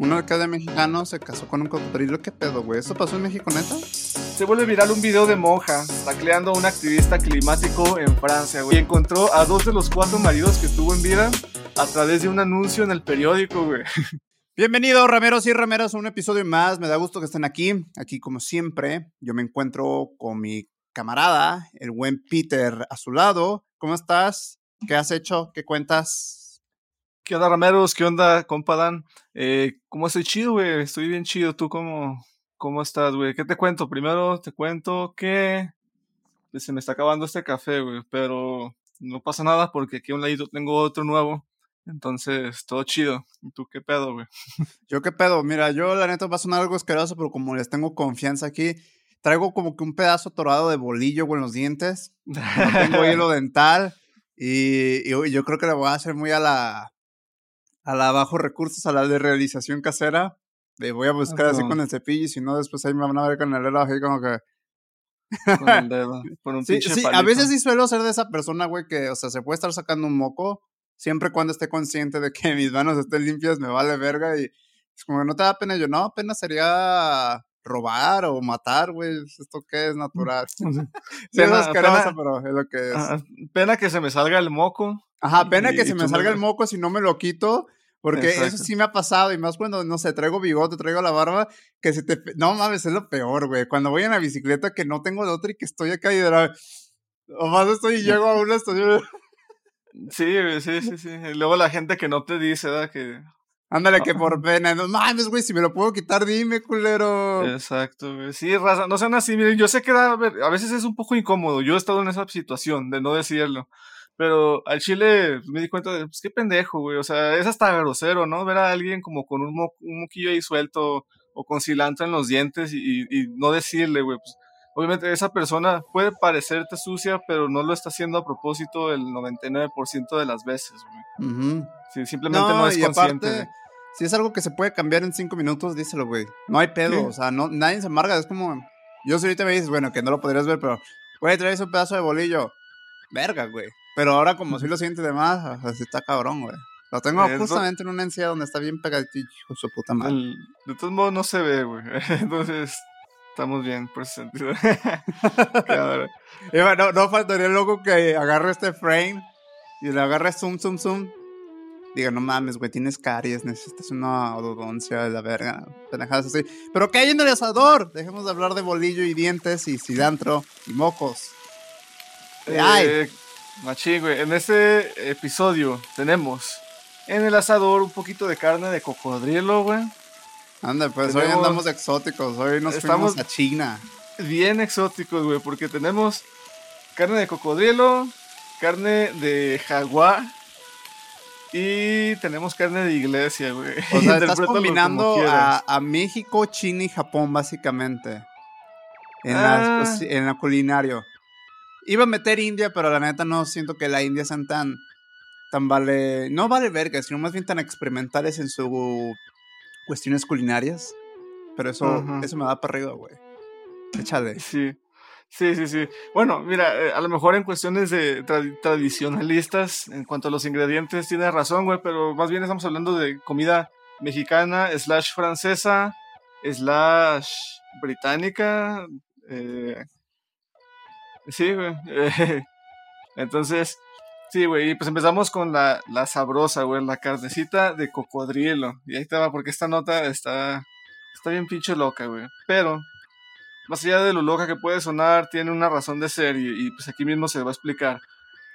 Uno de cada mexicano se casó con un cocodrilo. ¿Qué pedo, güey? ¿Eso pasó en México, neta? Se vuelve viral un video de monja tacleando a un activista climático en Francia, güey. Y encontró a dos de los cuatro maridos que tuvo en vida a través de un anuncio en el periódico, güey. Bienvenidos, rameros y rameras, a un episodio más. Me da gusto que estén aquí. Aquí, como siempre, yo me encuentro con mi camarada, el buen Peter, a su lado. ¿Cómo estás? ¿Qué has hecho? ¿Qué cuentas? ¿Qué onda, rameros? ¿Qué onda, compa Dan? Eh, ¿Cómo estoy chido, güey? Estoy bien chido. ¿Tú cómo, cómo estás, güey? ¿Qué te cuento? Primero te cuento que se me está acabando este café, güey, pero no pasa nada porque aquí a un ladito tengo otro nuevo. Entonces, todo chido. ¿Y tú qué pedo, güey? Yo qué pedo. Mira, yo la neta va a sonar algo asqueroso, pero como les tengo confianza aquí, traigo como que un pedazo torado de bolillo, güey, en los dientes. No tengo hilo dental. Y, y, yo creo que le voy a hacer muy a la, a la bajo recursos, a la de realización casera. De voy a buscar así con el cepillo y si no, después ahí me van a ver con el dedo así como que. Con el dedo, con un sí, sí, a veces sí suelo ser de esa persona, güey, que, o sea, se puede estar sacando un moco siempre cuando esté consciente de que mis manos estén limpias, me vale verga y es como que no te da pena. Yo, no, apenas sería robar o matar, güey. ¿Esto qué es natural? sí, es asqueroso, pero es lo que es. pena que se me salga el moco. Ajá, pena que se me salga el moco si no me lo quito. Porque eso sí me ha pasado, y más cuando, no sé, traigo bigote, traigo la barba, que se te... No mames, es lo peor, güey. Cuando voy en la bicicleta que no tengo de otra y que estoy acá y de la... O más estoy y llego a una estación... Sí, sí, sí, sí. Y luego la gente que no te dice, ¿verdad? Que... Ándale, que por pena. No mames, güey, si me lo puedo quitar, dime, culero. Exacto, güey. Sí, raza, no sean así. Miren, yo sé que a veces es un poco incómodo. Yo he estado en esa situación de no decirlo. Pero al chile me di cuenta de, pues qué pendejo, güey. O sea, es hasta grosero, ¿no? Ver a alguien como con un, un moquillo ahí suelto o con cilantro en los dientes y, y no decirle, güey. Pues, obviamente esa persona puede parecerte sucia, pero no lo está haciendo a propósito el 99% de las veces, güey. sí, simplemente no, es consciente. Aparte, si es algo que se puede cambiar en cinco minutos, díselo, güey. No hay pedo, o sea, no, nadie se amarga. Es como, yo si ahorita me dices, bueno, que no lo podrías ver, pero, güey, traes un pedazo de bolillo. Verga, güey. Pero ahora como si lo siente de más, así está cabrón, güey. Lo tengo justamente en una encía donde está bien pegadito, hijo su puta madre. de todos modos no se ve, güey. Entonces, estamos bien por ese sentido. y bueno, no faltaría el loco que agarre este frame y le agarre zoom, zoom, zoom. Diga, no mames, güey, tienes caries, necesitas una ododoncia de la verga. Pendejadas así. Pero ¿qué hay en el asador? Dejemos de hablar de bolillo y dientes y cilantro y mocos. ¿Qué hay? Machín, güey. En este episodio tenemos en el asador un poquito de carne de cocodrilo, güey. Anda, pues hoy andamos exóticos. Hoy nos estamos a China. Bien exóticos, güey, porque tenemos carne de cocodrilo, carne de jaguar y tenemos carne de iglesia, güey. O sea, estás combinando a, México, China y Japón, básicamente. En, la, ah. en la culinario. Iba a meter India, pero la neta no siento que la India sean tan, tan vale, no vale verga, sino más bien tan experimentales en sus cuestiones culinarias. Pero eso, eso me da para arriba, güey. Échale. Sí. Sí, sí, sí. Bueno, mira, eh, a lo mejor en cuestiones de tradicionalistas, en cuanto a los ingredientes, tienes razón, güey, pero más bien estamos hablando de comida mexicana, slash francesa, slash británica, eh, Sí, güey. Entonces, sí, güey. Y pues empezamos con la, la sabrosa, güey. La carnecita de cocodrilo. Y ahí te va, porque esta nota está, está bien pinche loca, güey. Pero, más allá de lo loca que puede sonar, tiene una razón de ser. Y, pues aquí mismo se va a explicar.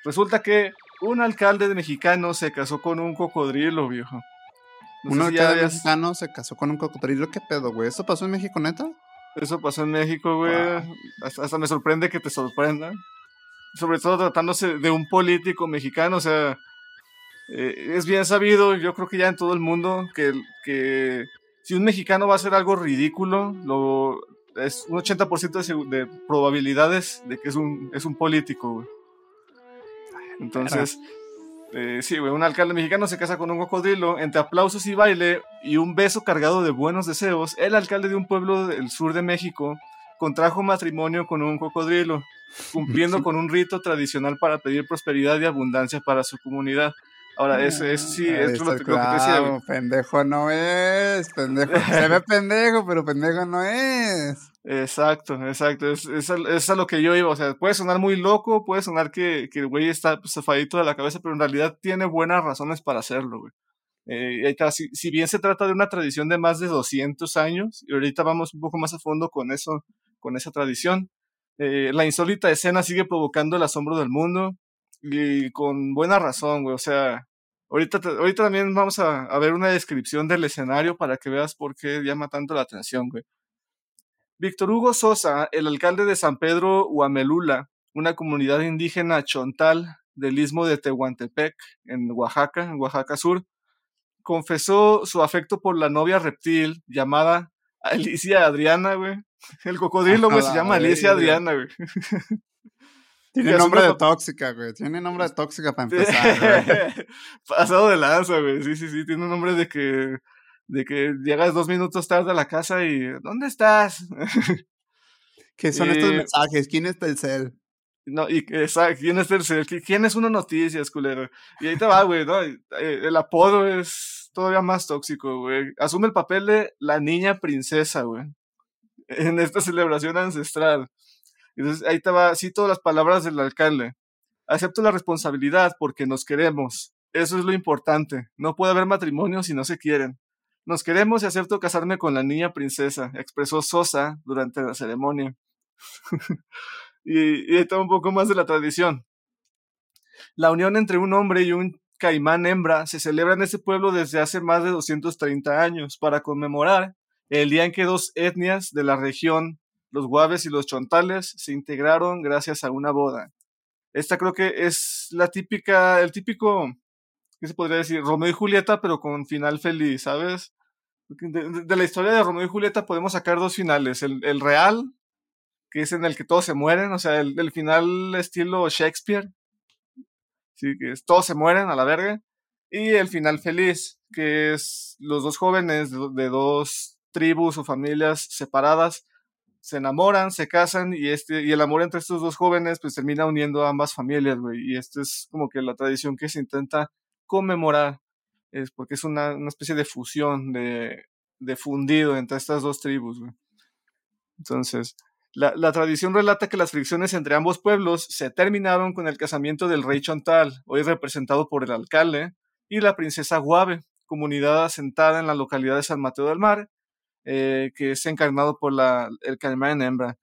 Resulta que un alcalde de mexicano se casó con un cocodrilo, viejo. un alcalde mexicano se casó con un cocodrilo. ¿Qué pedo, güey? ¿Esto pasó en México, neta? Eso pasó en México, güey. Hasta, me sorprende que te sorprenda. Sobre todo tratándose de un político mexicano, o sea, eh, es bien sabido, yo creo que ya en todo el mundo, que, que si un mexicano va a hacer algo ridículo, lo, es un 80% de, de, probabilidades de que es un, es un político, güey. Entonces, eh, sí, güey, un alcalde mexicano se casa con un cocodrilo, entre aplausos y baile y un beso cargado de buenos deseos, el alcalde de un pueblo del sur de México contrajo matrimonio con un cocodrilo, cumpliendo con un rito tradicional para pedir prosperidad y abundancia para su comunidad. Ahora, ese, ese sí, es lo, que te decía. Pendejo no es, pendejo. Se ve pendejo, pero pendejo no es. Exacto, exacto. Es, es, a, lo que yo iba. O sea, puede sonar muy loco, puede sonar que, que el güey está zafadito de la cabeza, pero en realidad tiene buenas razones para hacerlo, güey. Eh, si, si, bien se trata de una tradición de más de 200 años, y ahorita vamos un poco más a fondo con eso, con esa tradición, eh, la insólita escena sigue provocando el asombro del mundo y con buena razón, güey. O sea, ahorita, ahorita también vamos a, ver una descripción del escenario para que veas por qué llama tanto la atención, güey. Víctor Hugo Sosa, el alcalde de San Pedro Huamelula, una comunidad indígena chontal del istmo de Tehuantepec, en Oaxaca, en Oaxaca Sur, confesó su afecto por la novia reptil llamada Alicia Adriana, güey. El cocodrilo, güey, se llama Alicia Adriana, güey. Tiene nombre de tóxica, güey. Tiene nombre de tóxica para empezar, Pasado de lanza, güey. Sí, sí, sí. Tiene un nombre de que, de que llegas dos minutos tarde a la casa y ¿dónde estás? ¿Qué son estos mensajes? ¿Quién es Telcel? No, y exacto, ¿quién es Telcel? ¿Quién es Uno Noticias, culero? Y ahí te va, güey, ¿no? Eh, el apodo es todavía más tóxico, güey. Asume el papel de la niña princesa, güey. En esta celebración ancestral. Entonces ahí va, cito las palabras del alcalde. Acepto la responsabilidad porque nos queremos. Eso es lo importante. No puede haber matrimonio si no se quieren. Nos queremos y acepto casarme con la niña princesa, expresó Sosa durante la ceremonia. y, y está un poco más de la tradición. La unión entre un hombre y un caimán hembra se celebra en este pueblo desde hace más de 230 años para conmemorar el día en que dos etnias de la región los guaves y los chontales se integraron gracias a una boda. Esta creo que es la típica, el típico, ¿qué se podría decir? Romeo y Julieta, pero con final feliz, ¿sabes? De, la historia de Romeo y Julieta podemos sacar dos finales. El, real, que es en el que todos se mueren, o sea, el, final estilo Shakespeare, sí, que todos se mueren a la verga. Y el final feliz, que es los dos jóvenes de dos tribus o familias separadas se enamoran, se casan y este y el amor entre estos dos jóvenes pues termina uniendo a ambas familias, güey. Y esto es como que la tradición que se intenta conmemorar, es porque es una, especie de fusión, de, de, fundido entre estas dos tribus, güey. Entonces, la, la, tradición relata que las fricciones entre ambos pueblos se terminaron con el casamiento del rey Chontal, hoy representado por el alcalde, y la princesa Guave, comunidad asentada en la localidad de San Mateo del Mar, eh, que es encarnado por la, el caimán hembra.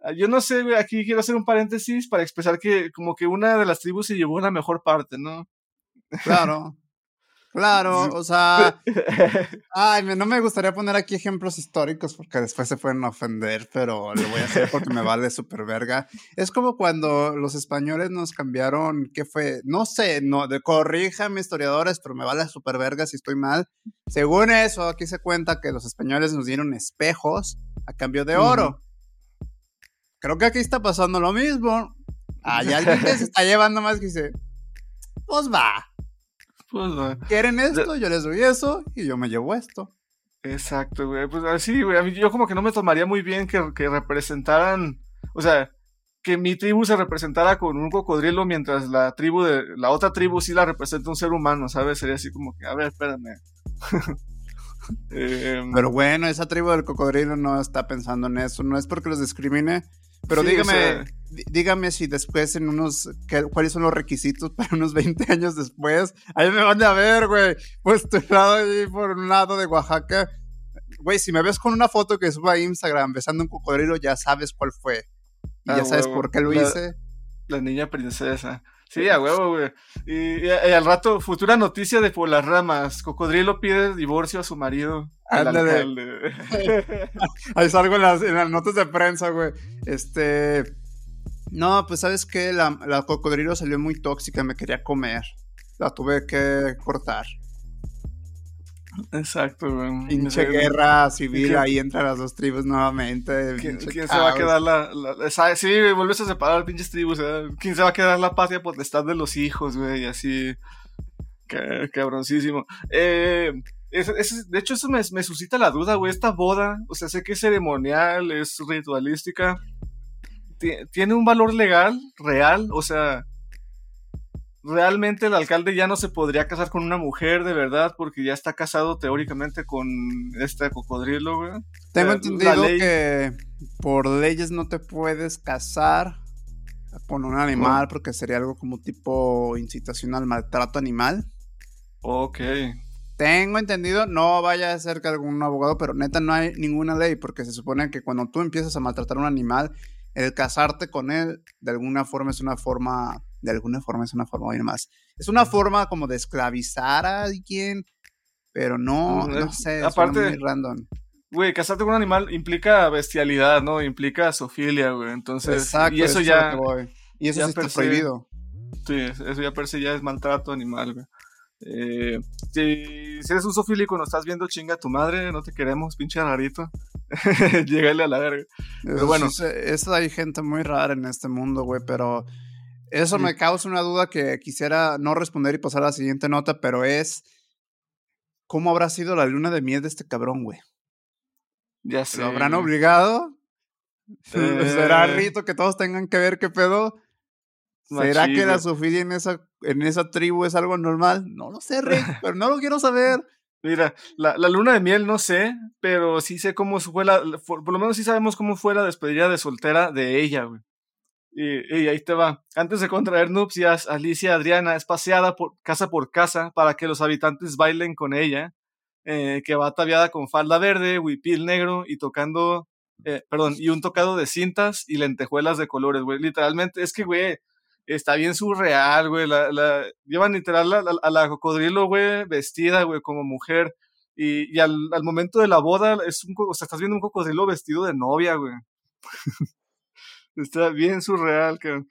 Ah, yo no sé, aquí quiero hacer un paréntesis para expresar que como que una de las tribus se llevó la mejor parte, ¿no? Claro. Claro, o sea, ay, no me gustaría poner aquí ejemplos históricos porque después se pueden ofender, pero lo voy a hacer porque me vale súper verga. Es como cuando los españoles nos cambiaron, ¿qué fue? No sé, no, de corríjame historiadores, pero me vale súper verga si estoy mal. Según eso, aquí se cuenta que los españoles nos dieron espejos a cambio de oro. Creo que aquí está pasando lo mismo. Hay alguien que se está llevando más que dice, pues va pues, ¿Quieren esto? Yo les doy eso y yo me llevo esto. Exacto, güey. Pues así, güey. yo como que no me tomaría muy bien que, representaran. O sea, que mi tribu se representara con un cocodrilo mientras la tribu de. La otra tribu sí la representa un ser humano, ¿sabes? Sería así como que, a ver, espérame. Em, Pero bueno, esa tribu del cocodrilo no está pensando en eso. No es porque los discrimine, pero dígame, dígame si después en unos, cuáles son los requisitos para unos 20 años después. Ahí me van a ver, güey. Pues tu lado ahí por un lado de Oaxaca. Güey, si me ves con una foto que suba a Instagram besando un cocodrilo, ya sabes cuál fue. Y ah, ya sabes por qué lo hice. La niña princesa. Sí, a huevo, güey. Y, al rato, futura noticia de por las ramas. Cocodrilo pide divorcio a su marido. Ahí salgo en las, en las notas de prensa, güey. Este. No, pues sabes que la, la cocodrilo salió muy tóxica, me quería comer. La tuve que cortar. Exacto, güey. Pinche guerra civil, ahí entran las dos tribus nuevamente. ¿Quién, se va a quedar la, Sí, vuelves a separar pinches tribus, ¿eh? ¿Quién se va a quedar la patria potestad de los hijos, güey? Así. cabroncísimo. Eh, de hecho, eso me, me suscita la duda, güey. Esta boda, o sea, sé que es ceremonial, es ritualística. ¿Tiene un valor legal, real? O sea, realmente el alcalde ya no se podría casar con una mujer de verdad porque ya está casado teóricamente con este cocodrilo, güey. Tengo entendido que por leyes no te puedes casar con un animal porque sería algo como tipo incitación al maltrato animal. Ok. Tengo entendido, no vaya a ser que algún abogado, pero neta no hay ninguna ley porque se supone que cuando tú empiezas a maltratar a un animal, el casarte con él de alguna forma es una forma, de alguna forma es una forma, más, es una forma como de esclavizar a alguien, pero no, mm, no sé, aparte, muy random. Güey, casarte con un animal implica bestialidad, ¿no? Implica sofilia, güey. Entonces, Exacto, y eso ya. Y eso ya está prohibido. Sí, eso ya per se ya es maltrato animal, güey. Eh, si, eres un sofílico, nos estás viendo, chinga tu madre, no te queremos, pinche rarito. Llegale a la verga. Pero bueno. Eso, hay gente muy rara en este mundo, güey, pero eso me causa una duda que quisiera no responder y pasar a la siguiente nota, pero es. ¿Cómo habrá sido la luna de miel de este cabrón, güey? Ya sé. ¿Lo habrán obligado? ¿Será eh. rito que todos tengan que ver qué pedo? ¿Será que la sofilia en esa, en esa tribu es algo normal? No lo sé, Rick, pero no lo quiero saber. Mira, la, la, luna de miel no sé, pero sí sé cómo fue la. Por, lo menos sí sabemos cómo fue la despedida de soltera de ella, güey. Y, y, ahí te va. Antes de contraer nupcias, Alicia Adriana es paseada por, casa por casa para que los habitantes bailen con ella, eh, que va ataviada con falda verde, huipil negro y tocando. Eh, perdón, y un tocado de cintas y lentejuelas de colores, güey. Literalmente, es que, güey, está bien surreal, güey. La, la, llevan literal a, la cocodrilo, güey, vestida, güey, como mujer. Y, al, al, momento de la boda, es un, o sea, estás viendo un cocodrilo vestido de novia, güey. está bien surreal, que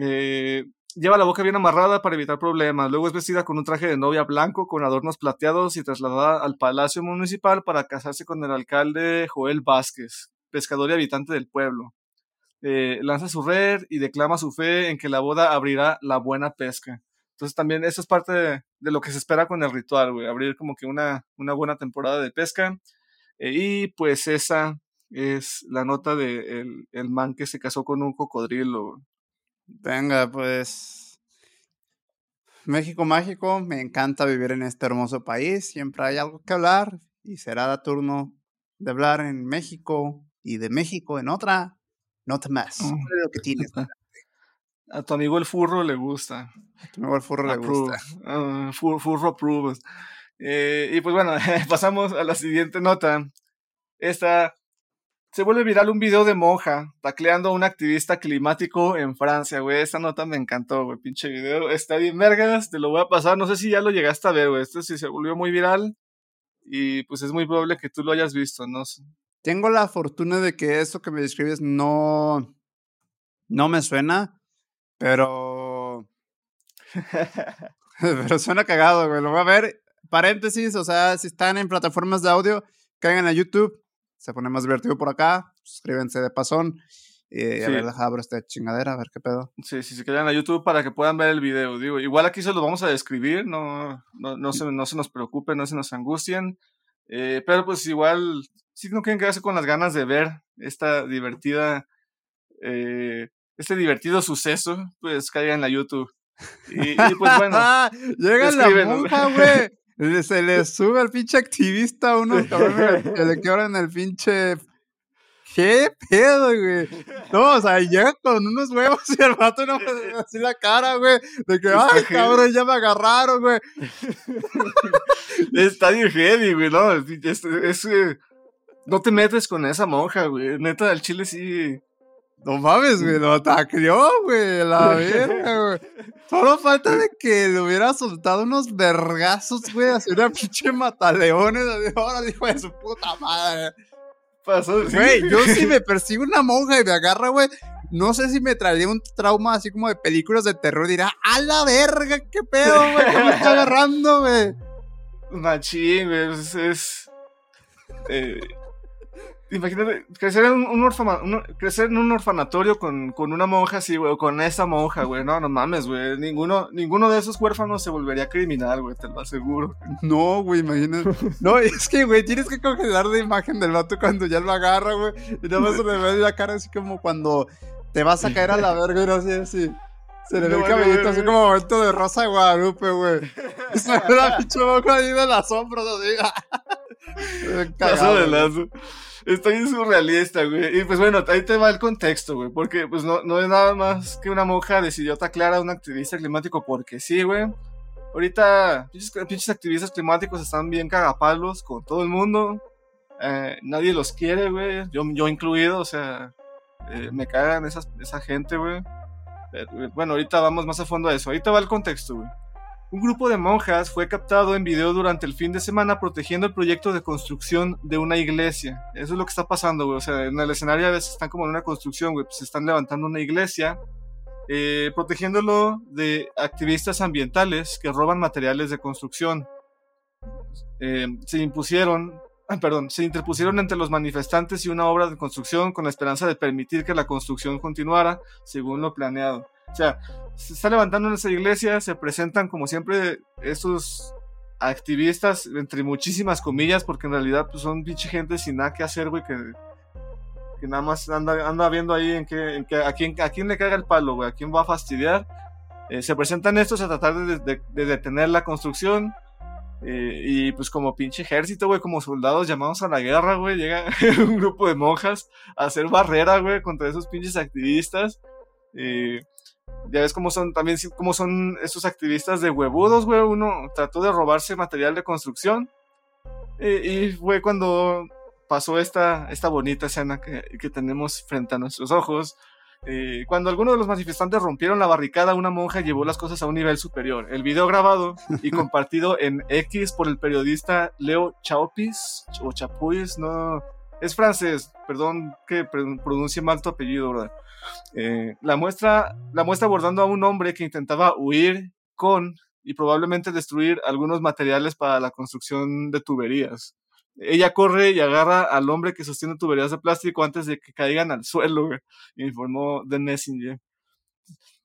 eh, lleva la boca bien amarrada para evitar problemas. Luego es vestida con un traje de novia blanco con adornos plateados y trasladada al Palacio Municipal para casarse con el alcalde Joel Vázquez, pescador y habitante del pueblo. Eh, lanza su red y declama su fe en que la boda abrirá la buena pesca. Entonces también eso es parte de, lo que se espera con el ritual, güey, abrir como que una, una buena temporada de pesca. Eh, y pues esa es la nota de el, man que se casó con un cocodrilo. Venga, pues México mágico, me encanta vivir en este hermoso país, siempre hay algo que hablar y será turno de hablar en México y de México en otra no más. Lo que tienes. A tu amigo el furro le gusta. A tu amigo el furro le gusta. Uh, furro approves. Eh, y pues bueno, pasamos a la siguiente nota. Esta se vuelve viral un video de monja tacleando a un activista climático en Francia, güey. Esta nota me encantó, güey. Pinche video. Está bien vergas, te lo voy a pasar. No sé si ya lo llegaste a ver, güey. Este sí se volvió muy viral. Y pues es muy probable que tú lo hayas visto, ¿no? Tengo la fortuna de que eso que me describes no, no me suena, pero... pero suena cagado, güey. Lo voy a ver. Paréntesis, o sea, si están en plataformas de audio, caigan a YouTube. Se pone más divertido por acá. Suscríbanse de pasón. Y a ver, deja abro esta chingadera, a ver qué pedo. Sí, sí, se quedan a YouTube para que puedan ver el video. Digo, igual aquí se los vamos a describir, no, no, no, se, no se nos preocupen, no se nos angustien. Eh, pero pues igual si no quieren quedarse con las ganas de ver esta divertida, eh, este divertido suceso, pues caigan a YouTube. Y, pues bueno. Llega la monja, güey. Se le sube al pinche activista a unos cabrones que le quebran el pinche. ¿Qué pedo, güey? No, o sea, llega con unos huevos y el vato no así la cara, güey. De que, ay, cabrón, ya me agarraron, güey. Está bien heavy, güey, ¿no? Es, es, eh, no te metes con esa monja, güey. Neta, el chile sí. No mames, güey, lo atacrió, güey, la verga, güey. Solo falta de que le hubiera soltado unos vergazos, güey, así una pinche mataleones. Ahora dijo de su puta madre. Pasó, Güey, yo si me persigo una monja y me agarra, güey, no sé si me traería un trauma así como de películas de terror. Dirá, a la verga, qué pedo, güey, que me está agarrando, güey. Machín, güey, es. es eh, Imagínate, crecer en un, crecer en un orfanatorio con, con una monja así, güey, o con esa monja, güey. No, no mames, güey. Ninguno, ninguno de esos huérfanos se volvería criminal, güey, te lo aseguro. No, güey, imagínate. No, es que, güey, tienes que congelar la imagen del vato cuando ya lo agarra, güey. Y nada más se le ve la cara así como cuando te vas a caer a la verga y así, así. Se le ve el cabellito así como momento de Rosa de Guadalupe, güey. Se ve la pinche boca ahí de las sombras, así. Paso de lazo. Estoy surrealista, güey. Y pues bueno, ahí te va el contexto, güey. Porque pues no, no es nada más que una monja decidió taclar a un activista climático porque sí, güey. Ahorita, pinches, activistas climáticos están bien cagapalos con todo el mundo. Eh, nadie los quiere, güey. Yo, yo incluido, o sea, eh, me cagan esas, esa gente, güey. Bueno, ahorita vamos más a fondo a eso. Ahorita va el contexto, güey. Un grupo de monjas fue captado en video durante el fin de semana protegiendo el proyecto de construcción de una iglesia. Eso es lo que está pasando, güey. O sea, en el escenario a veces están como en una construcción, güey. Pues están levantando una iglesia, eh, protegiéndolo de activistas ambientales que roban materiales de construcción. se impusieron perdón, se interpusieron entre los manifestantes y una obra de construcción con la esperanza de permitir que la construcción continuara según lo planeado. O sea, se está levantando en esa iglesia, se presentan como siempre estos activistas, entre muchísimas comillas, porque en realidad pues, son pinche gente sin nada que hacer, güey, que, nada más anda, anda viendo ahí en, que, en que, a, quién, a quién le caga el palo, güey, a quién va a fastidiar. Eh, se presentan estos a tratar de detener la construcción eh, y pues como pinche ejército, güey, como soldados llamados a la guerra, güey, llega un grupo de monjas a hacer barrera, güey, contra esos pinches activistas. Eh, ya ves cómo son, también cómo son esos activistas de huevudos, güey. Uno trató de robarse material de construcción. Eh, y fue cuando pasó esta, esta bonita escena que, que tenemos frente a nuestros ojos. Eh, cuando algunos de los manifestantes rompieron la barricada, una monja llevó las cosas a un nivel superior. El video grabado y compartido en X por el periodista Leo Chaupis, o Chapuis, no, es francés, perdón que pronuncie mal tu apellido, ¿verdad? Eh, la, muestra, la muestra abordando a un hombre que intentaba huir con y probablemente destruir algunos materiales para la construcción de tuberías. Ella corre y agarra al hombre que sostiene tuberías de plástico antes de que caigan al suelo, informó The Messenger.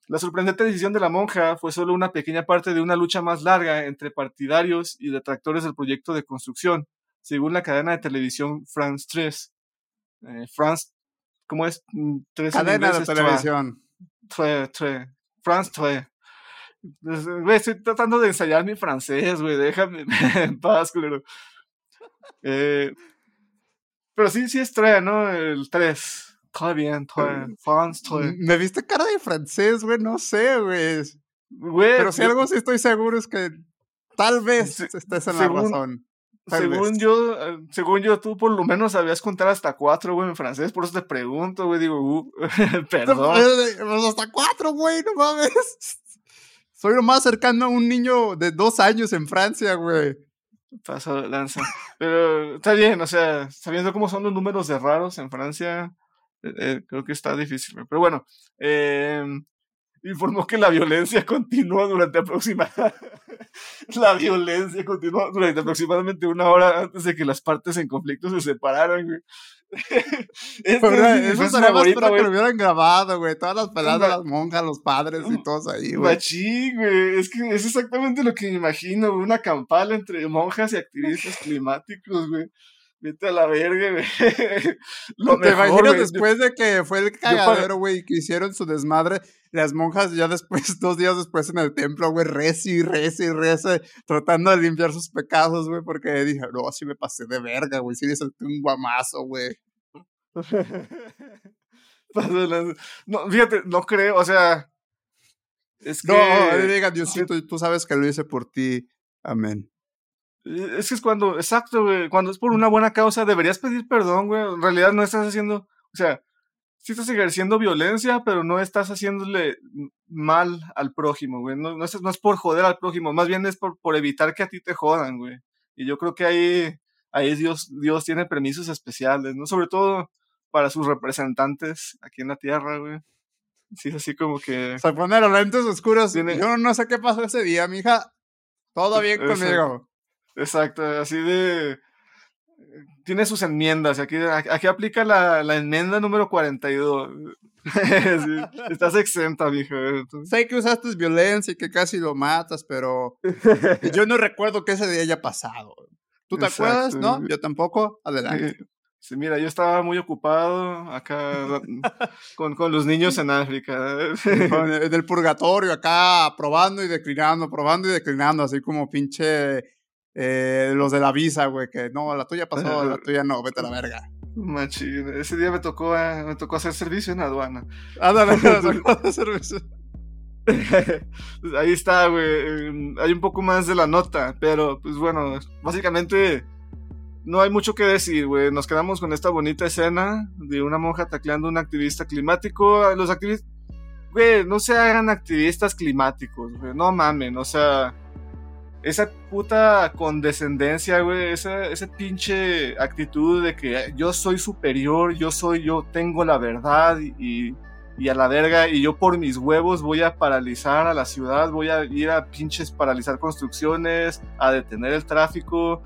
La sorprendente decisión de la monja fue solo una pequeña parte de una lucha más larga entre partidarios y detractores del proyecto de construcción, según la cadena de televisión France 3. Eh, France, ¿cómo es? Mm, cadena de televisión. France 3. Pues, estoy tratando de ensayar mi francés, güey. Déjame en paz, culero. Eh, pero sí, sí es Troya, ¿no? El 3. Todo bien, bien. France, Me viste cara de francés, güey, no sé, güey. Pero si algo sí estoy seguro es que tal vez estés en la razón. Según yo, eh, según yo, tú por lo menos sabías contar hasta cuatro, güey, en francés, por eso te pregunto, güey, digo, uh, perdón. Pues hasta cuatro, güey, no mames. Soy lo más cercano a un niño de dos años en Francia, güey. Paso lanza. Pero está bien, o sea, sabiendo cómo son los números de raros en Francia, eh, eh, creo que está difícil. Pero bueno, eh, informó que la violencia continuó durante aproximadamente la violencia continuó durante aproximadamente una hora antes de que las partes en conflicto se separaran, güey. Pero eso sería más que lo hubieran grabado, güey. Todas las peladas de las monjas, los padres y todos ahí, güey. Machín, güey. Es que es exactamente lo que me imagino, Una campal entre monjas y activistas climáticos, güey. Vete a la verga, güey. Lo ¿Te imaginas después de que fue el cagadero, güey, que hicieron su desmadre? Las monjas ya después, dos días después en el templo, güey, reza y reza y reza, tratando de limpiar sus pecados, güey, porque dije, no, así me pasé de verga, güey, sí le salté un guamazo, güey. no, fíjate, no creo, o sea. Es que. No, diga, Diosito, tú sabes que lo hice por ti. Amén. Eh, es que es cuando, exacto, güey, cuando es por una buena causa, deberías pedir perdón, güey. En realidad no estás haciendo, o sea, sí estás ejerciendo violencia, pero no estás haciéndole mal al prójimo, güey. No, no, es, no es por joder al prójimo, más bien es por, por evitar que a ti te jodan, güey. Y yo creo que ahí, ahí Dios, Dios tiene permisos especiales, ¿no? Sobre todo para sus representantes aquí en la tierra, güey. Sí, es así como que. Se ponen los lentes oscuros. Yo no sé qué pasó ese día, mija. Todo bien conmigo. Exacto, así de... Tiene sus enmiendas, aquí, aquí aplica la, la enmienda número 42. sí, estás exenta, mija. Sé que usaste violencia y que casi lo matas, pero yo no recuerdo que ese día haya pasado. ¿Tú te acuerdas? ¿No? Yo tampoco. Adelante. Sí, mira, yo estaba muy ocupado acá con, con los niños en África. en el purgatorio, acá probando y declinando, probando y declinando, así como pinche eh, los de la visa, güey, que no, la tuya pasó, la tuya no, vete a la verga. Machín, ese día me tocó, eh, me tocó hacer servicio en aduana. Ándale, me tocó hacer servicio. Ahí está, güey. Em, hay un poco más de la nota, pero pues bueno, básicamente no hay mucho que decir, güey. Nos quedamos con esta bonita escena de una monja tacleando a un activista climático. Los activistas, güey, no se hagan activistas climáticos, güey. No mamen, o sea, esa puta condescendencia, güey, esa, esa pinche actitud de que yo soy superior, yo soy, yo tengo la verdad y y a la verga, y yo por mis huevos voy a paralizar a la ciudad, voy a ir a pinches paralizar construcciones, a detener el tráfico.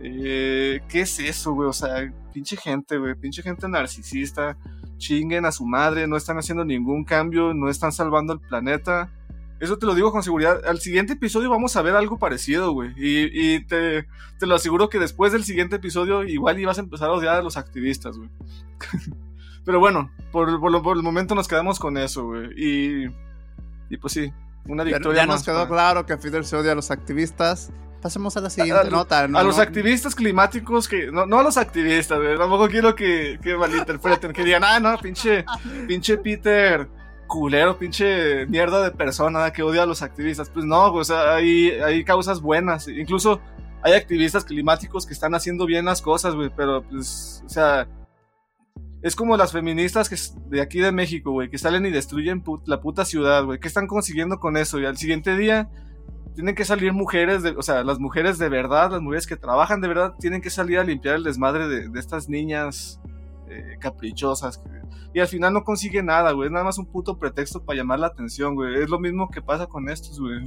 Eh, ¿Qué es eso, güey? O sea, pinche gente, güey, pinche gente narcisista, chinguen a su madre, no están haciendo ningún cambio, no están salvando el planeta. Eso te lo digo con seguridad. Al siguiente episodio vamos a ver algo parecido, güey. Y, y te, te, lo aseguro que después del siguiente episodio igual ibas a empezar a odiar a los activistas, güey. Pero bueno, por, el momento nos quedamos con eso, güey. Y, y pues sí, una victoria. Ya, nos quedó claro que Fidel se odia a los activistas. Pasemos a la siguiente nota. a los activistas climáticos que. No, no a los activistas, güey. Tampoco quiero que, que malinterpreten. que digan, ah, no, pinche, pinche Peter culero, pinche mierda de persona que odia a los activistas. Pues no, o sea, hay, hay causas buenas. Incluso hay activistas climáticos que están haciendo bien las cosas, güey. Pero, pues, o sea, es como las feministas que de aquí de México, güey, que salen y destruyen la puta ciudad, güey. ¿Qué están consiguiendo con eso? Y al siguiente día tienen que salir mujeres, o sea, las mujeres de verdad, las mujeres que trabajan de verdad, tienen que salir a limpiar el desmadre de, estas niñas eh, caprichosas. y al final no consiguen nada, güey. Es nada más un puto pretexto para llamar la atención, güey. Es lo mismo que pasa con estos, güey.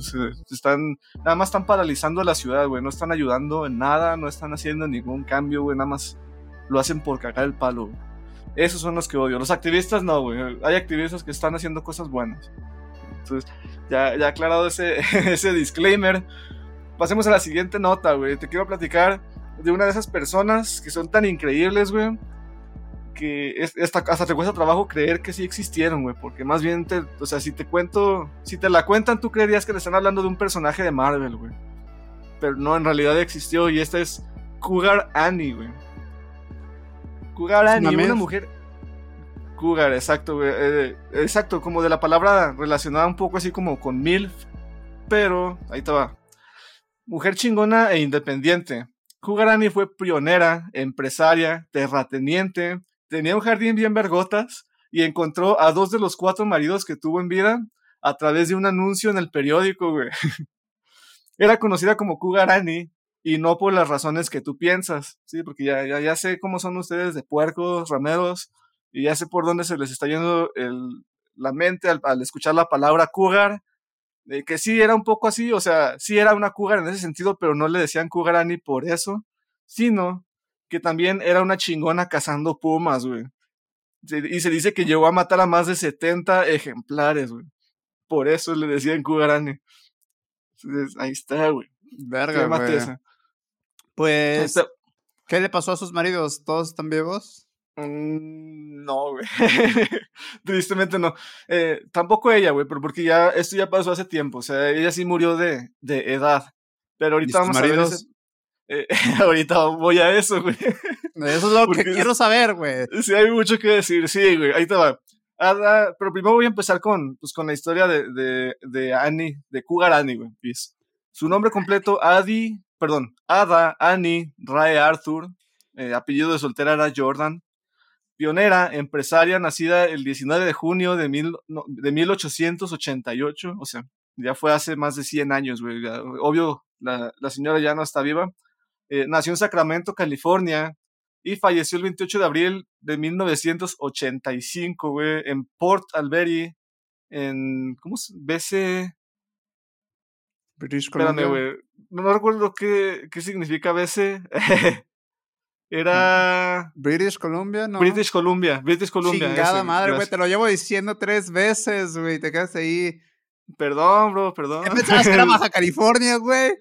están, nada más están paralizando la ciudad, güey. No están ayudando en nada, no están haciendo ningún cambio, güey. Nada más lo hacen por cagar el palo, güey. Esos son los que odio. Los activistas no, güey. Hay activistas que están haciendo cosas buenas. Entonces, ya, ya aclarado ese, ese disclaimer, pasemos a la siguiente nota, güey. Te quiero platicar de una de esas personas que son tan increíbles, güey, que hasta, hasta te cuesta trabajo creer que sí existieron, güey, porque más bien, te, o sea, si te cuento, si te la cuentan, tú creerías que le están hablando de un personaje de Marvel, güey. Pero no, en realidad existió y esta es Cougar Annie, güey. Cougar Annie, una, mujer. Cougar, exacto, güey. Eh, exacto, como de la palabra relacionada un poco así como con MILF. Pero, ahí estaba. Mujer chingona e independiente. Cougar Annie fue pionera, empresaria, terrateniente, tenía un jardín bien vergotas y encontró a dos de los cuatro maridos que tuvo en vida a través de un anuncio en el periódico, güey. Era conocida como Cougar Annie y no por las razones que tú piensas, ¿sí? Porque ya, ya, sé cómo son ustedes de puercos, rameros, y ya sé por dónde se les está yendo el, la mente al, escuchar la palabra cougar, de que sí era un poco así, o sea, sí era una cougar en ese sentido, pero no le decían cougar ni por eso, sino que también era una chingona cazando pumas, güey. Y se dice que llegó a matar a más de 70 ejemplares, güey. Por eso le decían cougar Entonces, ahí está, güey. Verga, güey. Pues, ¿qué le pasó a sus maridos? ¿Todos están vivos? Mm, no, güey. Tristemente no. Eh, tampoco ella, güey, pero porque ya esto ya pasó hace tiempo. O sea, ella sí murió de, de edad. Pero ahorita vamos a ver. Eh, ahorita voy a eso, güey. Eso es lo que quiero saber, güey. Sí, hay mucho que decir. Sí, güey. Ahí te va. pero primero voy a empezar con, pues, con la historia de, de, de Annie, de Cougar Annie, güey. Su nombre completo, Adi perdón, Ada Annie Rae Arthur, eh, apellido de soltera era Jordan, pionera, empresaria, nacida el 19 de junio de, mil, de 1888, o sea, ya fue hace más de 100 años, güey. Obvio, la, la, señora ya no está viva. Eh, nació en Sacramento, California, y falleció el 28 de abril de 1985, güey, en Port Alberti, en, ¿cómo se? BC, British Columbia. güey. No, recuerdo qué, qué significa BC. Era. British Columbia, ¿no? British Columbia, British Columbia. Chingada madre, güey. Te lo llevo diciendo tres veces, güey. Te quedaste ahí. Perdón, bro, perdón. ¿Qué pensabas que era Baja California, güey?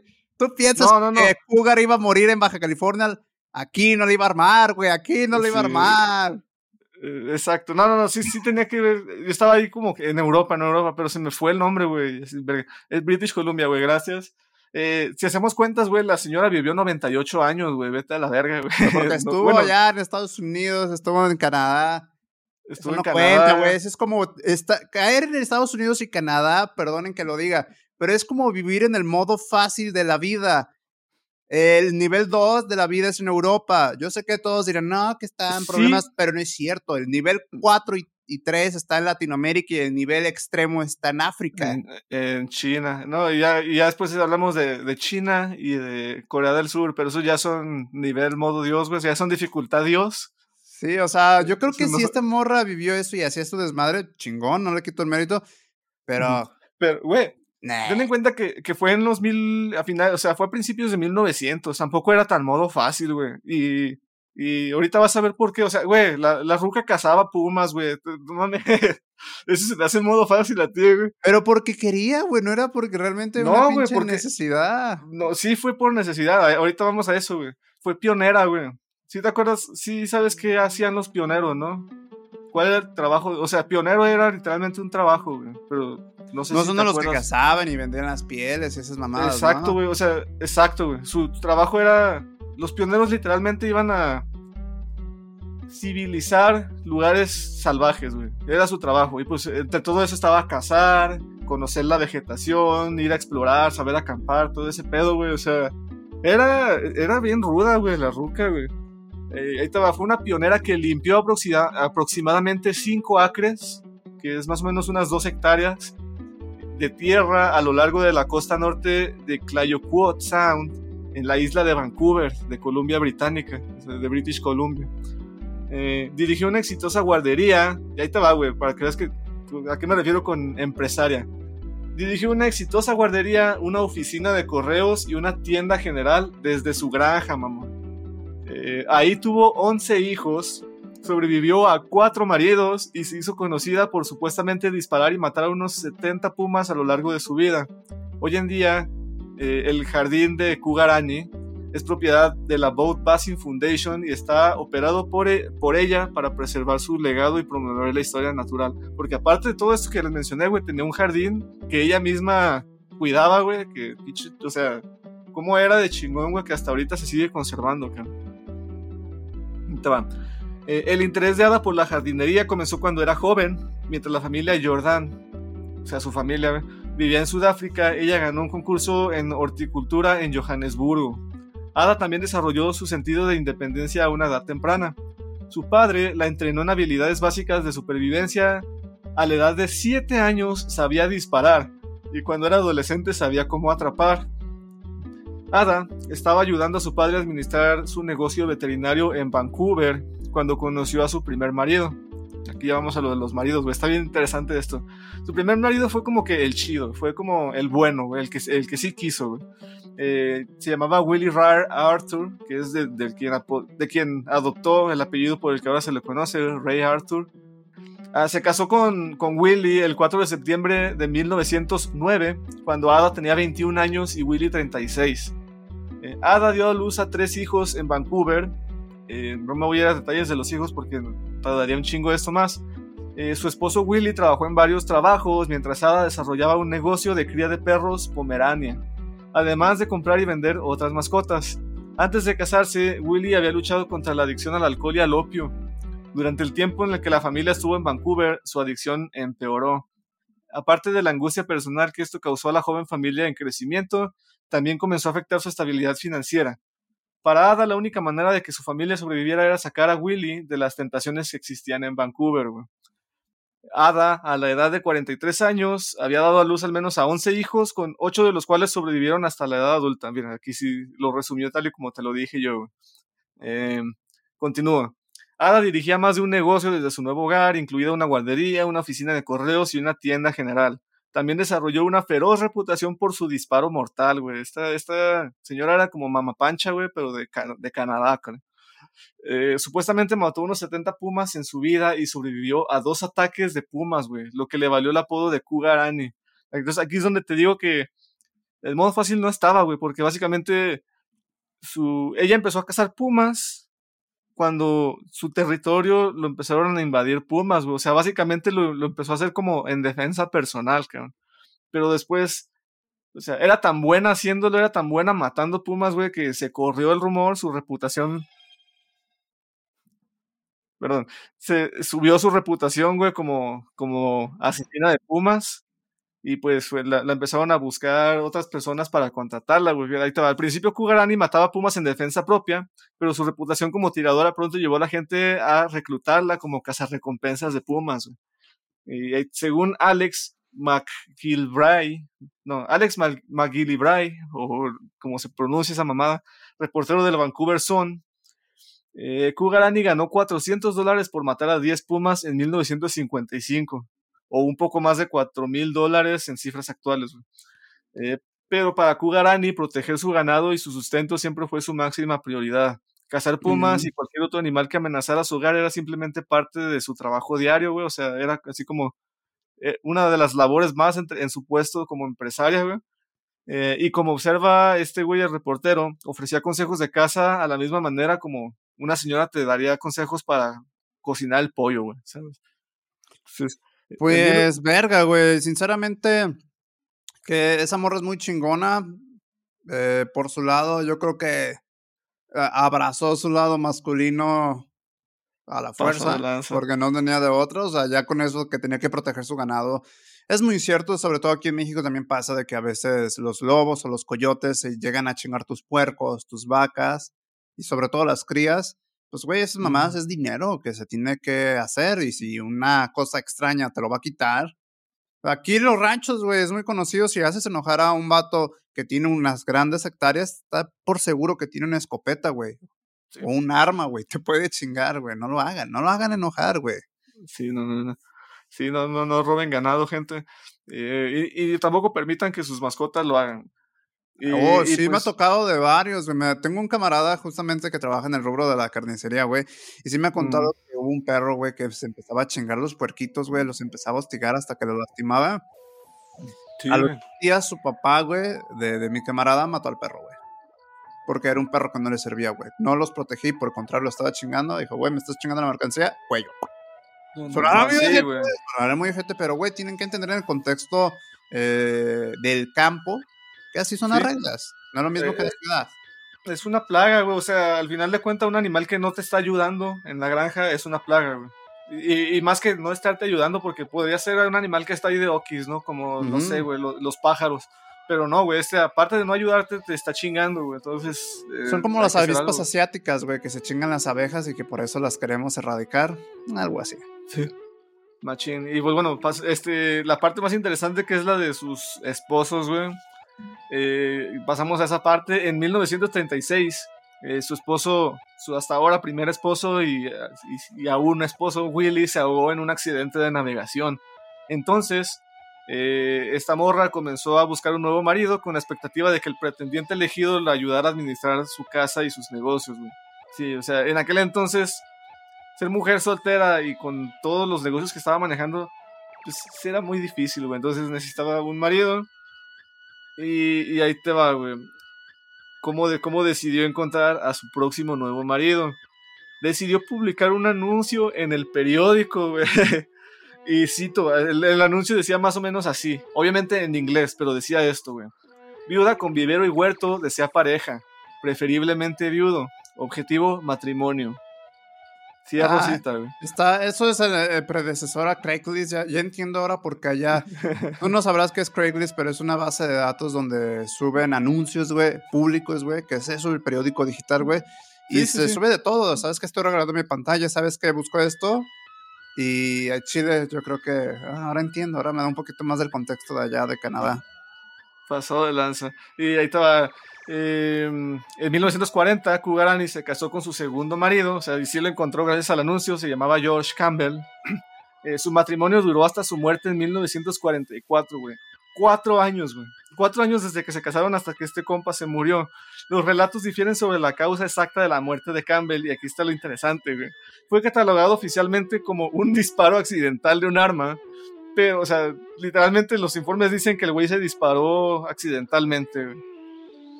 ¿Tú piensas que Cougar iba a morir en Baja California Aquí no le iba a armar, güey, aquí no le iba a armar. Eh, exacto, no, no, no, sí, sí tenía que ver. Yo estaba ahí como en Europa, en Europa, pero se me fue el nombre, güey. Es British Columbia, güey, gracias. Eh, si hacemos cuentas, güey, la señora vivió 98 años, güey, vete a la verga, güey. Porque estuvo allá en Estados Unidos, estuvo en Canadá. Estuvo en Canadá. güey, es como caer en Estados Unidos y Canadá, perdonen que lo diga, pero es como vivir en el modo fácil de la vida. El nivel 2 de la vida es en Europa. Yo sé que todos dirán, no, que están problemas, pero no es cierto. El nivel 4 y, 3 está en Latinoamérica y el nivel extremo está en África. En, China. No, y ya, ya después hablamos de, de, China y de Corea del Sur, pero eso ya son nivel modo Dios, güey, ya son dificultad Dios. Sí, o sea, yo creo que si esta morra vivió eso y hacía su desmadre, chingón, no le quito el mérito, pero... Pero, güey, Ten en cuenta que, que, fue en los mil, a final, o sea, fue a principios de 1900, tampoco era tan modo fácil, güey. Y, y ahorita vas a ver por qué, o sea, güey, la, la ruca cazaba pumas, güey. Eso se te hace en modo fácil a ti, güey. Pero porque quería, güey, no era porque realmente no, una pinche necesidad. No, sí fue por necesidad, ahorita vamos a eso, güey. Fue pionera, güey. ¿Sí te acuerdas? Sí sabes qué hacían los pioneros, ¿no? ¿Cuál era el trabajo? O sea, pionero era literalmente un trabajo, güey. Pero no sé no son los que cazaban y vendían las pieles y esas mamadas. Exacto, güey. O sea, exacto, güey. Su trabajo era. Los pioneros literalmente iban a civilizar lugares salvajes, güey. Era su trabajo. Y pues entre todo eso estaba cazar, conocer la vegetación, ir a explorar, saber acampar, todo ese pedo, güey. O sea, era, era bien ruda, güey, la ruca, güey. Eh, ahí estaba, fue una pionera que limpió aproximadamente 5 acres, que es más o menos unas 2 hectáreas, de tierra a lo largo de la costa norte de Clayoquot Sound, en la isla de Vancouver, de Columbia Británica, de British Columbia. Eh, dirigió una exitosa guardería, y ahí te va, güey, para que veas que, a qué me refiero con empresaria. Dirigió una exitosa guardería, una oficina de correos y una tienda general desde su granja, mamón. Eh, ahí tuvo 11 hijos, sobrevivió a cuatro maridos y se hizo conocida por supuestamente disparar y matar a unos 70 pumas a lo largo de su vida. Hoy en día, eh, el jardín de Kugarani es propiedad de la Boat Basin Foundation y está operado por, e, por ella para preservar su legado y promover la historia natural. Porque aparte de todo esto que les mencioné, güey, tenía un jardín que ella misma cuidaba, güey, que, o sea, cómo era de chingón, güey, que hasta ahorita se sigue conservando, cabrón. Eh, el interés de Ada por la jardinería comenzó cuando era joven, mientras la familia Jordan, o sea, su familia, vivía en Sudáfrica. Ella ganó un concurso en horticultura en Johannesburgo. Ada también desarrolló su sentido de independencia a una edad temprana. Su padre la entrenó en habilidades básicas de supervivencia. A la edad de 7 años sabía disparar y cuando era adolescente sabía cómo atrapar. Ada estaba ayudando a su padre a administrar su negocio veterinario en Vancouver cuando conoció a su primer marido. Aquí ya vamos a lo de los maridos, güey. Está bien interesante esto. Su primer marido fue como que el chido, fue como el bueno, el que, el que sí quiso, eh, se llamaba Willie Rar Arthur, que es de, quien, de quien adoptó el apellido por el que ahora se le conoce, Ray Arthur. Ah, se casó con, con, Willie el 4 de septiembre de 1909, cuando Ada tenía 21 años y Willie 36. Eh, Ada dio a luz a tres hijos en Vancouver. Eh, no me voy a ir a detalles de los hijos porque tardaría un chingo esto más. Eh, su esposo Willy trabajó en varios trabajos mientras Ada desarrollaba un negocio de cría de perros Pomerania, además de comprar y vender otras mascotas. Antes de casarse, Willy había luchado contra la adicción al alcohol y al opio. Durante el tiempo en el que la familia estuvo en Vancouver, su adicción empeoró. Aparte de la angustia personal que esto causó a la joven familia en crecimiento, también comenzó a afectar su estabilidad financiera. Para Ada, la única manera de que su familia sobreviviera era sacar a Willy de las tentaciones que existían en Vancouver. Ada, a la edad de 43 años, había dado a luz al menos a 11 hijos, con 8 de los cuales sobrevivieron hasta la edad adulta. Mira, aquí sí lo resumió tal y como te lo dije yo. Eh, continúa. Ada dirigía más de un negocio desde su nuevo hogar, incluida una guardería, una oficina de correos y una tienda general también desarrolló una feroz reputación por su disparo mortal, güey. Esta, esta señora era como Mama Pancha, güey, pero de, de Canadá, eh, supuestamente mató unos 70 pumas en su vida y sobrevivió a dos ataques de pumas, güey, lo que le valió el apodo de Kugarani. Entonces aquí es donde te digo que el modo fácil no estaba, güey, porque básicamente su, ella empezó a cazar pumas cuando su territorio lo empezaron a invadir pumas, güey. O sea, básicamente lo, empezó a hacer como en defensa personal, cabrón. Pero después, o sea, era tan buena haciéndolo, era tan buena matando pumas, güey, que se corrió el rumor, su reputación perdón, se subió su reputación, güey, como, como asesina de Pumas. Y pues la, empezaron a buscar otras personas para contratarla, güey. Ahí Al principio Kugarani mataba Pumas en defensa propia, pero su reputación como tiradora pronto llevó a la gente a reclutarla como cazarrecompensas de Pumas. Y según Alex McGillivray, no, Alex McGillivray, o como se pronuncia esa mamada, reportero del Vancouver Sun, eh, Kugarani ganó 400 dólares por matar a 10 pumas en 1955, o un poco más de 4 mil dólares en cifras actuales. Eh, pero para Kugarani, proteger su ganado y su sustento siempre fue su máxima prioridad. Cazar pumas y cualquier otro animal que amenazara su hogar era simplemente parte de su trabajo diario, güey. O sea, era así como eh, una de las labores más en, su puesto como empresaria, güey. Eh, y como observa este güey, el reportero, ofrecía consejos de caza a la misma manera como una señora te daría consejos para cocinar el pollo, güey, ¿sabes? Eh, pues, verga, güey, sinceramente, que esa morra es muy chingona. Eh, por su lado, yo creo que abrazó su lado masculino a la fuerza, porque no tenía de otro, o sea, ya con eso que tenía que proteger su ganado. Es muy cierto, sobre todo aquí en México también pasa de que a veces los lobos o los coyotes se llegan a chingar tus puercos, tus vacas, y sobre todo las crías, pues güey, esas mamás es dinero que se tiene que hacer y si una cosa extraña te lo va a quitar. Aquí en los ranchos, güey, es muy conocido, si haces enojar a un vato que tiene unas grandes hectáreas, está por seguro que tiene una escopeta, güey. O un arma, güey, te puede chingar, güey. No lo hagan, no lo hagan enojar, güey. Sí, no, no, no. Sí, no, no, no roben ganado, gente. Eh, y, y, tampoco permitan que sus mascotas lo hagan oh, sí, me ha pues tocado de varios, tengo un camarada justamente que trabaja en el rubro de la carnicería, güey. Y sí me ha contado que hubo un perro, güey, que se empezaba a chingar los puerquitos, güey. Los empezaba a hostigar hasta que lo lastimaba. a los días su papá, güey, de, de, mi camarada mató al perro, güey. Porque era un perro que no le servía, güey. No los protegí, por el contrario, lo estaba chingando. Dijo, güey, me estás chingando la mercancía, cuello. No, Sonaba muy, sí, pero, güey, tienen que entender en el contexto eh, del campo que así son las reglas. No es lo mismo que la eh, ciudad. Es una plaga, güey. O sea, al final de cuentas, un animal que no te está ayudando en la granja es una plaga, güey. Y, más que no estarte ayudando, porque podría ser un animal que está ahí de okis, ¿no? Como, no sé, güey, los, pájaros. Pero no, güey, este, aparte de no ayudarte, te está chingando, güey. Entonces. Son como las avispas asiáticas, güey, que se chingan las abejas y que por eso las queremos erradicar. Algo así. Sí. Machín. Y pues bueno, este, la parte más interesante que es la de sus esposos, güey. Eh, pasamos a esa parte. En 1936, eh, su esposo, su hasta ahora primer esposo y, y, aún esposo, Willy, se ahogó en un accidente de navegación. Entonces, eh, esta morra comenzó a buscar un nuevo marido con la expectativa de que el pretendiente elegido le ayudara a administrar su casa y sus negocios. Sí, o sea, en aquel entonces, ser mujer soltera y con todos los negocios que estaba manejando, pues era muy difícil, Entonces necesitaba un marido y, ahí te va, güey. ¿Cómo, de, ¿Cómo decidió encontrar a su próximo nuevo marido? Decidió publicar un anuncio en el periódico, güey. Y cito, el, el, anuncio decía más o menos así, obviamente en inglés, pero decía esto, güey. Viuda con vivero y huerto desea pareja, preferiblemente viudo. Objetivo, matrimonio. Sí, ah, Rosita, güey. Está, eso es el, predecesor a Craigslist. Ya, entiendo ahora porque allá. tú no sabrás qué es Craigslist, pero es una base de datos donde suben anuncios, güey, públicos, güey, que es eso, el periódico digital, güey. Y se sube de todo. Sabes que estoy regalando mi pantalla, sabes que busco esto. Y a Chile, yo creo que. Ah, ahora entiendo, ahora me da un poquito más del contexto de allá, de Canadá. Pasó de lanza. Y ahí estaba Em, en 1940, Kugarani se casó con su segundo marido, o sea, y sí lo encontró gracias al anuncio, se llamaba George Campbell. Eh, su matrimonio duró hasta su muerte en 1944, güey. Cuatro años, güey. Cuatro años desde que se casaron hasta que este compa se murió. Los relatos difieren sobre la causa exacta de la muerte de Campbell y aquí está lo interesante, güey. Fue catalogado oficialmente como un disparo accidental de un arma, pero, o sea, literalmente los informes dicen que el güey se disparó accidentalmente, güey.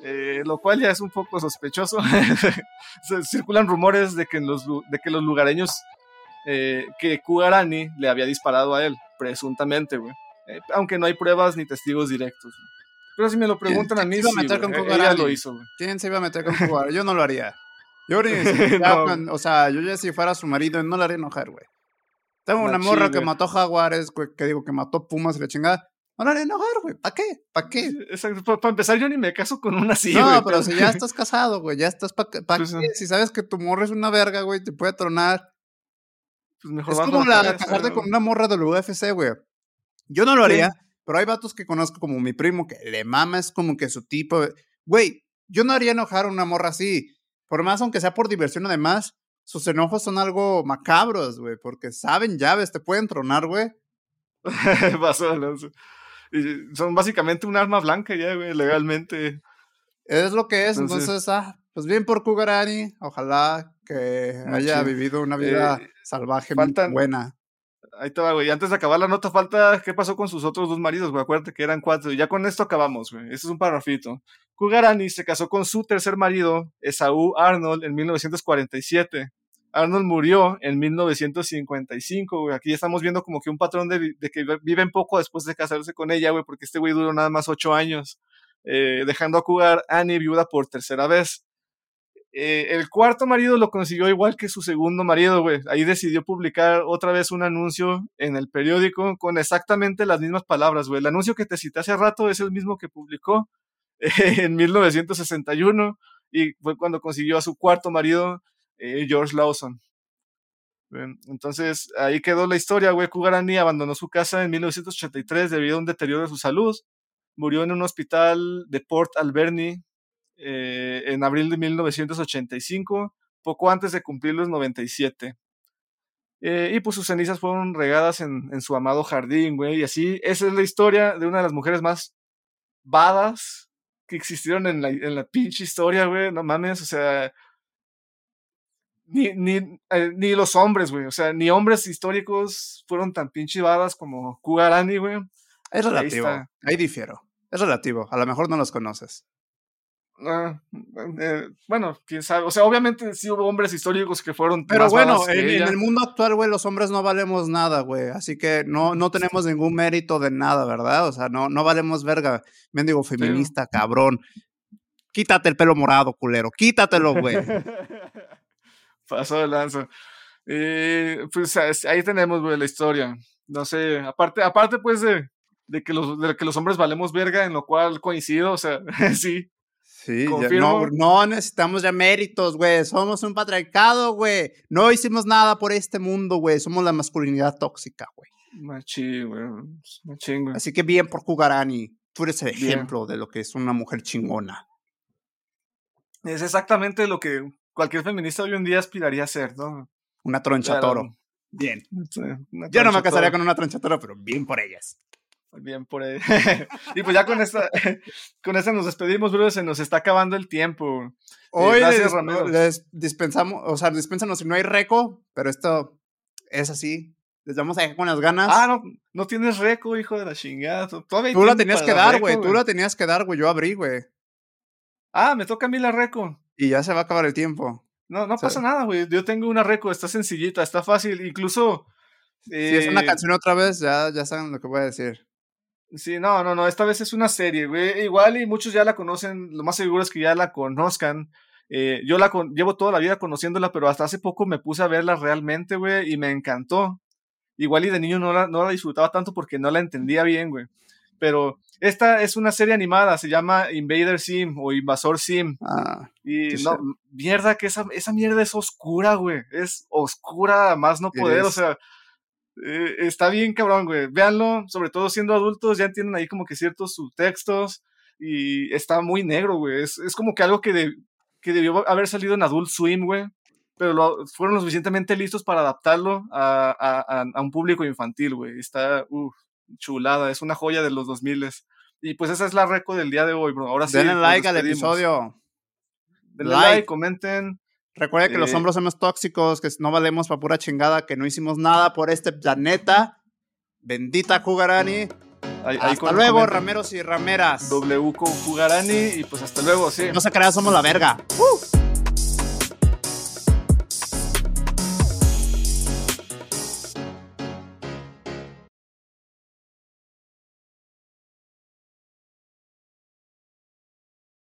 Eh, lo cual ya es un poco sospechoso. circulan rumores de que, los, de que los lugareños, eh, que Kugarani le había disparado a él, presuntamente, güey. Eh, aunque no hay pruebas ni testigos directos. Pero si me lo preguntan a mí, se iba a meter con ella lo hizo, güey. ¿Quién se iba a meter con Kugarani? Yo no lo haría. Yo o sea, yo ya si fuera su marido, no le haría enojar, güey. Tengo una morra que mató jaguares, que digo que mató pumas y la chingada. No le haría enojar, güey. ¿Para qué? ¿Para qué? Para empezar, yo ni me caso con una así, No, pero si ya estás casado, güey, ya estás para pues, qué? Si sabes que tu morra es una verga, güey, te puede tronar. Pues mejor es como la, casarte con una morra del UFC, güey. Yo no lo haría, pero hay vatos que conozco como mi primo que le mama, es como que su tipo. Güey, yo no haría enojar a una morra así. Por más, aunque sea por diversión, además, sus enojos son algo macabros, güey, porque saben llaves, te pueden tronar, güey. Pasó, Son básicamente un arma blanca ya, güey, legalmente. Es lo que es, entonces, ah, pues bien por Kugarani, ojalá que haya vivido una vida eh, salvaje muy buena. Ahí te va, güey. Antes de acabar la nota, falta qué pasó con sus otros dos maridos, güey. Acuérdate que eran cuatro. Y ya con esto acabamos, güey. Ese es un parrafito. Kugarani se casó con su tercer marido, Esaú Arnold, en 1947. Arnold murió en 1955, güey. Aquí estamos viendo como que un patrón de, que viven poco después de casarse con ella, güey, porque este güey duró nada más ocho años, eh, dejando a Cougar Annie viuda por tercera vez. Eh, el cuarto marido lo consiguió igual que su segundo marido, güey. Ahí decidió publicar otra vez un anuncio en el periódico con exactamente las mismas palabras, güey. El anuncio que te cité hace rato es el mismo que publicó en 1961 y fue cuando consiguió a su cuarto marido, eh, George Lawson. Entonces ahí quedó la historia, güey. Kugarani abandonó su casa en 1983 debido a un deterioro de su salud. Murió en un hospital de Port Alberni eh, en abril de 1985, poco antes de cumplir los 97. Eh, y pues sus cenizas fueron regadas en, su amado jardín, güey. Y así, esa es la historia de una de las mujeres más badas que existieron en la, en la pinche historia, güey. No mames, o sea. Ni, ni, eh, ni los hombres, güey. O sea, ni hombres históricos fueron tan pinche badas como Kugarani, güey. Es relativo. Ahí difiero. Es relativo. A lo mejor no los conoces. Ah, eh, bueno, quién sabe. O sea, obviamente sí hubo hombres históricos que fueron. Pero bueno, en, el mundo actual, güey, los hombres no valemos nada, güey. Así que no, no tenemos ningún mérito de nada, ¿verdad? O sea, no, no valemos verga. digo feminista, cabrón. Quítate el pelo morado, culero. Quítatelo, güey. Pasó de lanza. pues ahí tenemos, güey, la historia. No sé, aparte, aparte pues de, de, que los, de que los hombres valemos verga, en lo cual coincido, o sea, sí, Sí, no, no, necesitamos ya méritos, güey. Somos un patriarcado, güey. No hicimos nada por este mundo, güey. Somos la masculinidad tóxica, güey. Machín, güey. Machín, güey. Así que bien por Kugarani. Tú eres el ejemplo de lo que es una mujer chingona. Es exactamente lo que cualquier feminista hoy en día aspiraría a ser, ¿no? Una troncha toro. Bien. Yo no me casaría con una troncha toro, pero bien por ellas. Bien por ahí. y pues ya con esta, con esta nos despedimos, bro. Se nos está acabando el tiempo. Eh, Hoy les, dispensamos, o sea, dispensanos si no hay reco, pero esto es así. Les vamos a dejar con las ganas. Ah, no, no tienes reco, hijo de la chingada. Tú la tenías que dar, güey. Tú la tenías que dar, güey. Yo abrí, güey. Ah, me toca a mí la reco. Y ya se va a acabar el tiempo. No, no pasa nada, güey. Yo tengo una reco, está sencillita, está fácil. Incluso. si es una eh, canción otra vez, ya, ya saben lo que voy a decir. Sí, no, no, no, esta vez es una serie, güey. Igual y muchos ya la conocen, lo más seguro es que ya la conozcan. Eh, yo la llevo toda la vida conociéndola, pero hasta hace poco me puse a verla realmente, güey, y me encantó. Igual y de niño no la, no la disfrutaba tanto porque no la entendía bien, güey. Pero esta es una serie animada, se llama Invader Sim o Invasor Sim. Ah, y no, mierda, que esa, esa mierda es oscura, güey. Es oscura, más no poder, o sea eh, está bien cabrón, güey. Véanlo, sobre todo siendo adultos, ya tienen ahí como que ciertos subtextos y está muy negro, güey. Es, como que algo que, que debió haber salido en Adult Swim, güey. Pero fueron lo suficientemente listos para adaptarlo a, un público infantil, güey. Está, uff, chulada. Es una joya de los 2000 Y pues esa es la reco del día de hoy, bro. Ahora sí. Denle like al episodio. Denle like comenten. Recuerda que los hombres somos tóxicos, que no valemos para pura chingada, que no hicimos nada por este planeta. Bendita Kugarani. hasta luego, rameros y rameras. W con Jugarani y pues hasta luego, sí. No se crea, somos la verga. ¡Uh!